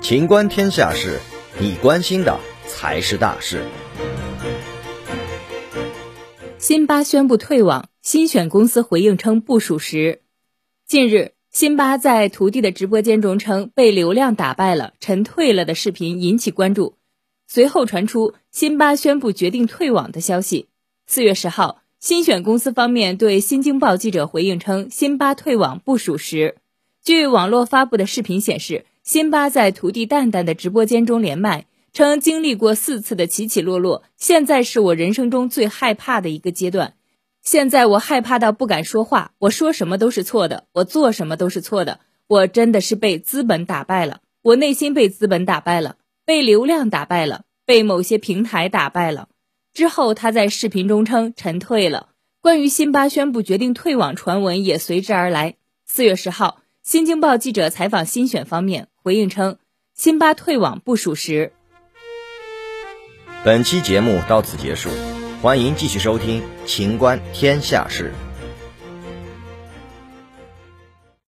情观天下事，你关心的才是大事。辛巴宣布退网，新选公司回应称不属实。近日，辛巴在徒弟的直播间中称被流量打败了，臣退了的视频引起关注。随后传出辛巴宣布决定退网的消息。四月十号，新选公司方面对新京报记者回应称，辛巴退网不属实。据网络发布的视频显示。辛巴在徒弟蛋蛋的直播间中连麦，称经历过四次的起起落落，现在是我人生中最害怕的一个阶段。现在我害怕到不敢说话，我说什么都是错的，我做什么都是错的。我真的是被资本打败了，我内心被资本打败了，被流量打败了，被某些平台打败了。之后他在视频中称臣退了。关于辛巴宣布决定退网传闻也随之而来。四月十号。新京报记者采访新选方面回应称，辛巴退网不属实。本期节目到此结束，欢迎继续收听《秦观天下事》。